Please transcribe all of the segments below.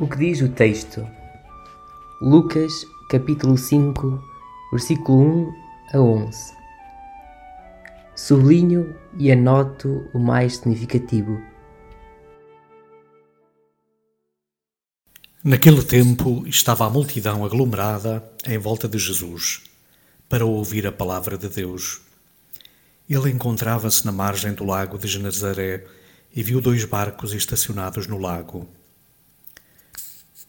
O que diz o texto? Lucas, capítulo 5, versículo 1 a 11. Sublinho e anoto o mais significativo. Naquele tempo estava a multidão aglomerada em volta de Jesus para ouvir a palavra de Deus. Ele encontrava-se na margem do lago de Genezaré e viu dois barcos estacionados no lago.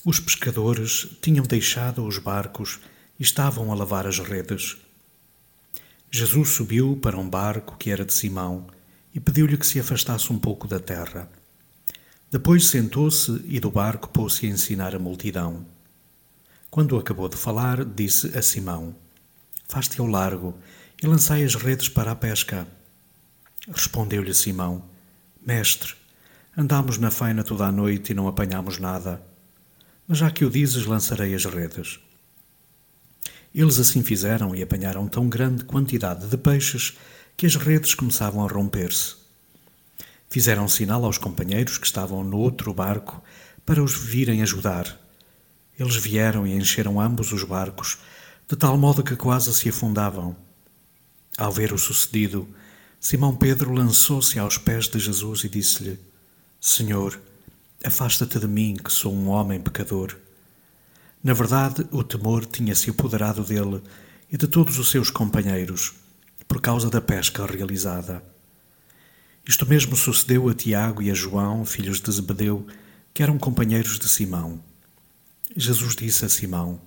Os pescadores tinham deixado os barcos e estavam a lavar as redes. Jesus subiu para um barco que era de Simão e pediu-lhe que se afastasse um pouco da terra. Depois sentou-se e do barco pôs-se a ensinar a multidão. Quando acabou de falar, disse a Simão: Faz-te ao largo e lançai as redes para a pesca. Respondeu-lhe Simão: Mestre, andamos na faina toda a noite e não apanhamos nada mas já que o dizes, lançarei as redes. Eles assim fizeram e apanharam tão grande quantidade de peixes que as redes começavam a romper-se. Fizeram sinal aos companheiros que estavam no outro barco para os virem ajudar. Eles vieram e encheram ambos os barcos, de tal modo que quase se afundavam. Ao ver o sucedido, Simão Pedro lançou-se aos pés de Jesus e disse-lhe: Senhor, Afasta-te de mim, que sou um homem pecador. Na verdade, o temor tinha se apoderado dele e de todos os seus companheiros, por causa da pesca realizada. Isto mesmo sucedeu a Tiago e a João, filhos de Zebedeu, que eram companheiros de Simão. Jesus disse a Simão: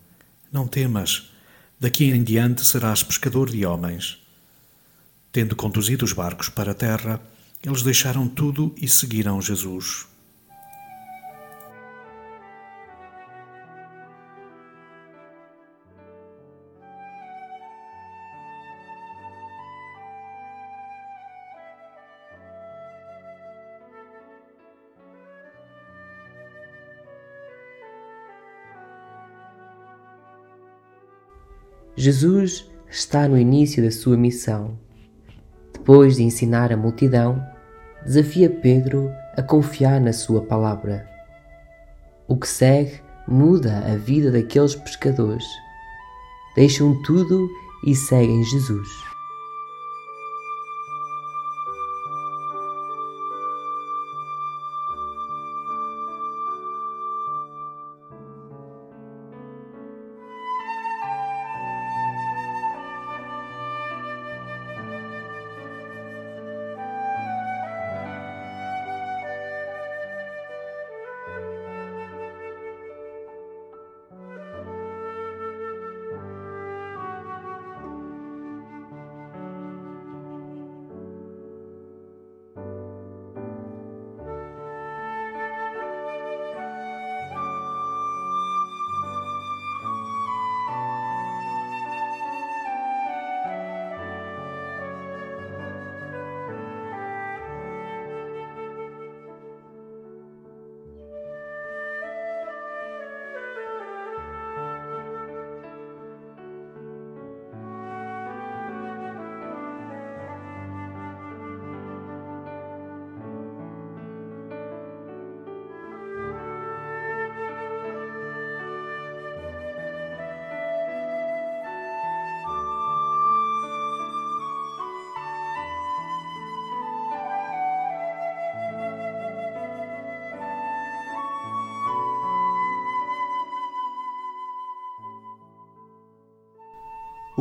Não temas, daqui em diante serás pescador de homens. Tendo conduzido os barcos para a terra, eles deixaram tudo e seguiram Jesus. Jesus está no início da sua missão. Depois de ensinar a multidão, desafia Pedro a confiar na sua palavra. O que segue muda a vida daqueles pescadores. Deixam tudo e seguem Jesus.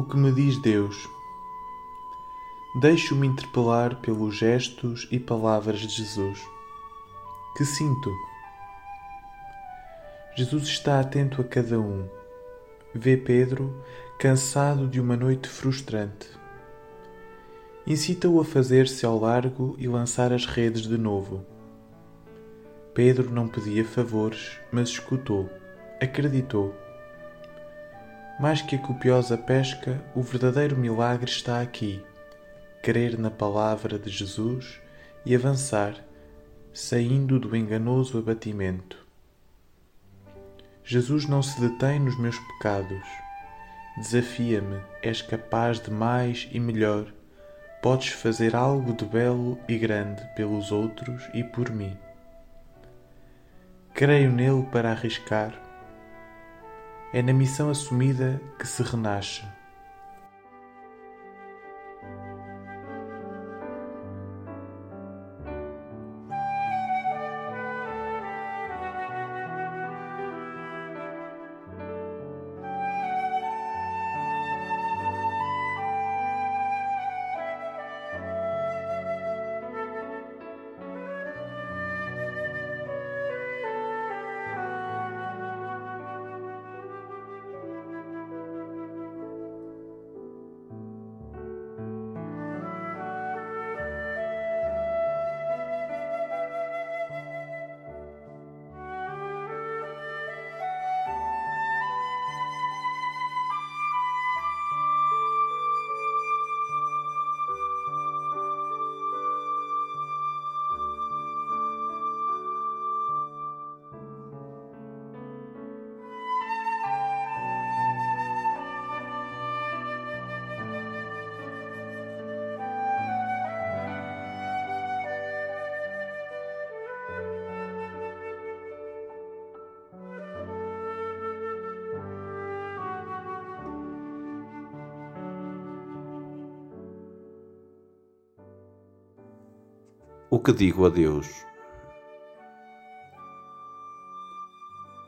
O que me diz Deus? Deixo-me interpelar pelos gestos e palavras de Jesus. Que sinto? Jesus está atento a cada um. Vê Pedro cansado de uma noite frustrante. Incita-o a fazer-se ao largo e lançar as redes de novo. Pedro não pedia favores, mas escutou, acreditou. Mais que a copiosa pesca, o verdadeiro milagre está aqui: crer na palavra de Jesus e avançar, saindo do enganoso abatimento. Jesus não se detém nos meus pecados. Desafia-me, és capaz de mais e melhor. Podes fazer algo de belo e grande pelos outros e por mim. Creio nele para arriscar. É na missão assumida que se renasce. Que digo a Deus?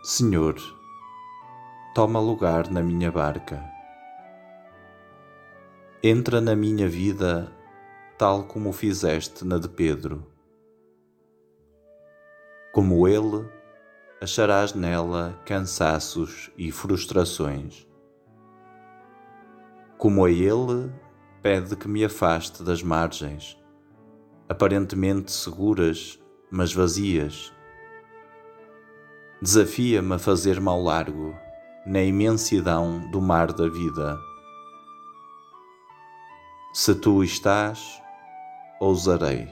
Senhor, toma lugar na minha barca. Entra na minha vida tal como fizeste na de Pedro. Como ele, acharás nela cansaços e frustrações. Como a ele, pede que me afaste das margens aparentemente seguras, mas vazias. Desafia-me a fazer-me ao largo, na imensidão do mar da vida. Se tu estás, ousarei.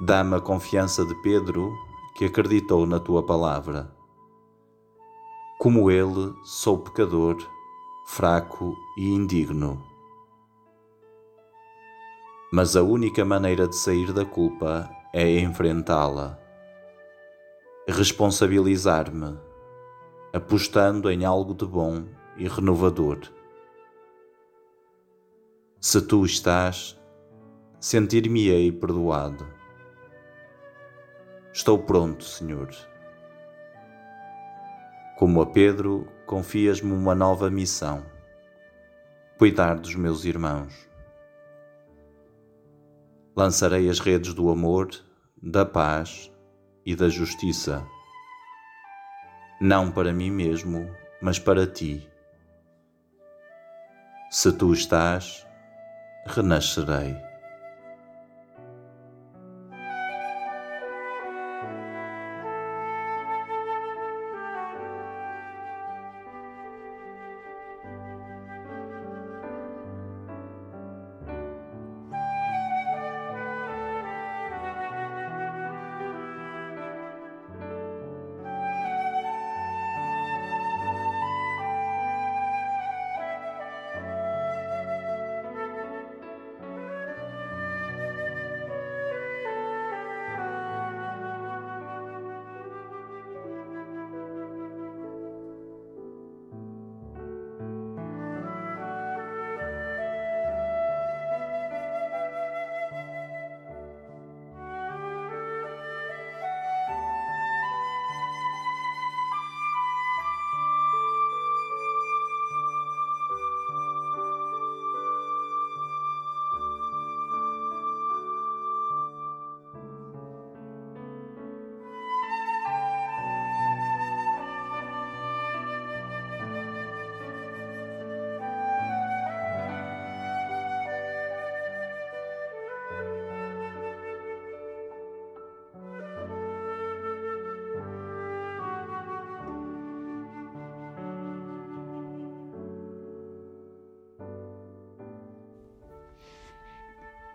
Dá-me a confiança de Pedro, que acreditou na tua palavra. Como ele, sou pecador, fraco e indigno mas a única maneira de sair da culpa é enfrentá-la. Responsabilizar-me, apostando em algo de bom e renovador. Se tu estás, sentir-me-ei perdoado. Estou pronto, Senhor. Como a Pedro, confias-me uma nova missão: cuidar dos meus irmãos lançarei as redes do amor, da paz e da justiça. Não para mim mesmo, mas para ti. Se tu estás, renascerei.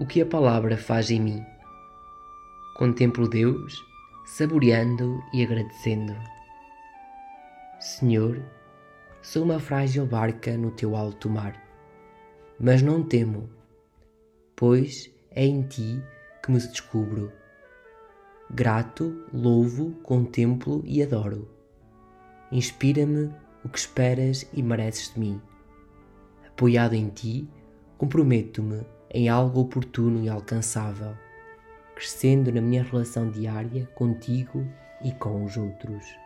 O que a palavra faz em mim. Contemplo Deus, saboreando e agradecendo. Senhor, sou uma frágil barca no teu alto mar, mas não temo, pois é em ti que me descubro. Grato, louvo, contemplo e adoro. Inspira-me o que esperas e mereces de mim. Apoiado em ti, comprometo-me em algo oportuno e alcançável, crescendo na minha relação diária contigo e com os outros.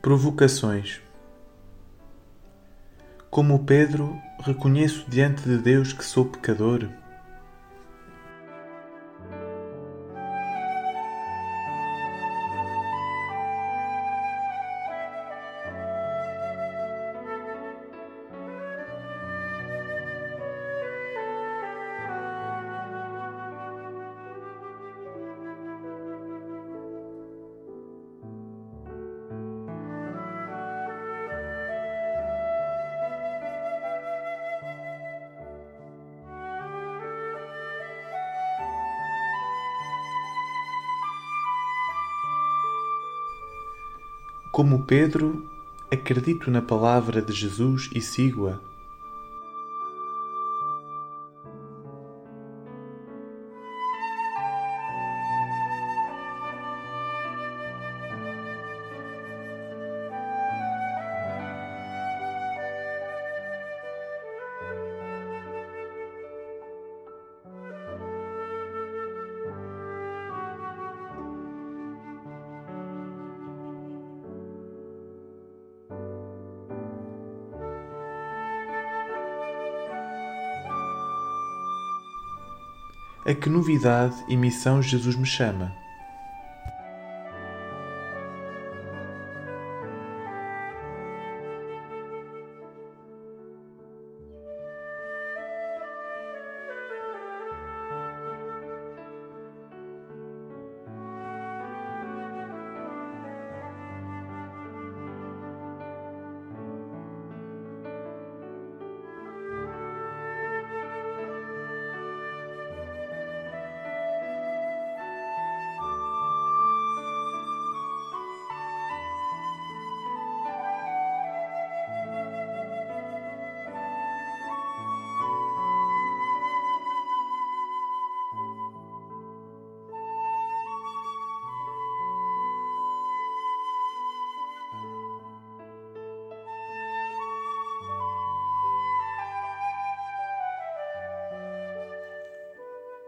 Provocações. Como Pedro, reconheço diante de Deus que sou pecador. Como Pedro, acredito na palavra de Jesus e sigo-a. A que novidade e missão Jesus me chama?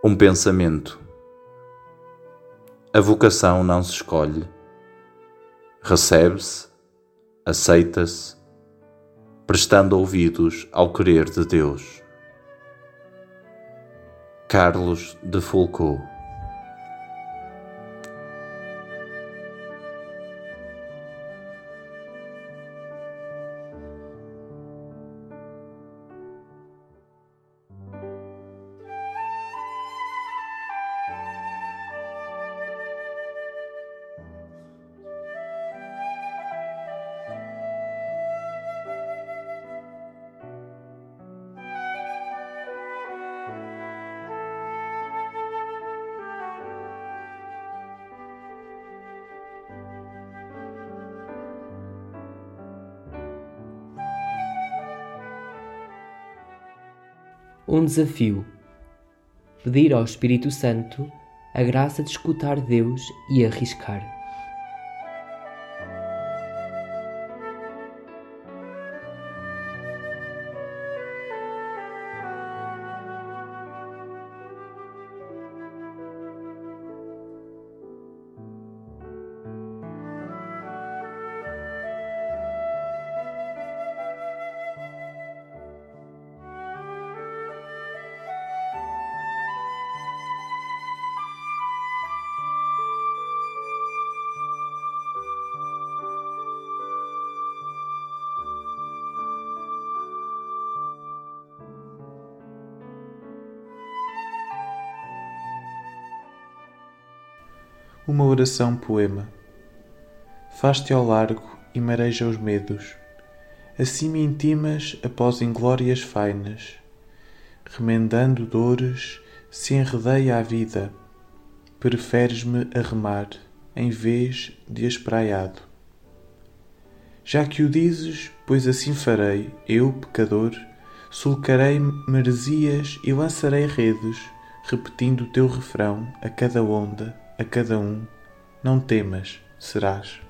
Um pensamento. A vocação não se escolhe, recebe-se, aceita-se, prestando ouvidos ao querer de Deus. Carlos de Foucault um desafio: pedir ao Espírito Santo a graça de escutar Deus e arriscar. Uma oração poema. Faz-te ao largo e mareja os medos. Assim me intimas após inglórias fainas. Remendando dores, se enredeia a vida. Preferes-me a remar, em vez de espraiado. Já que o dizes, pois assim farei, eu, pecador, sulcarei meresias e lançarei redes, repetindo o teu refrão a cada onda a cada um: Não temas, serás.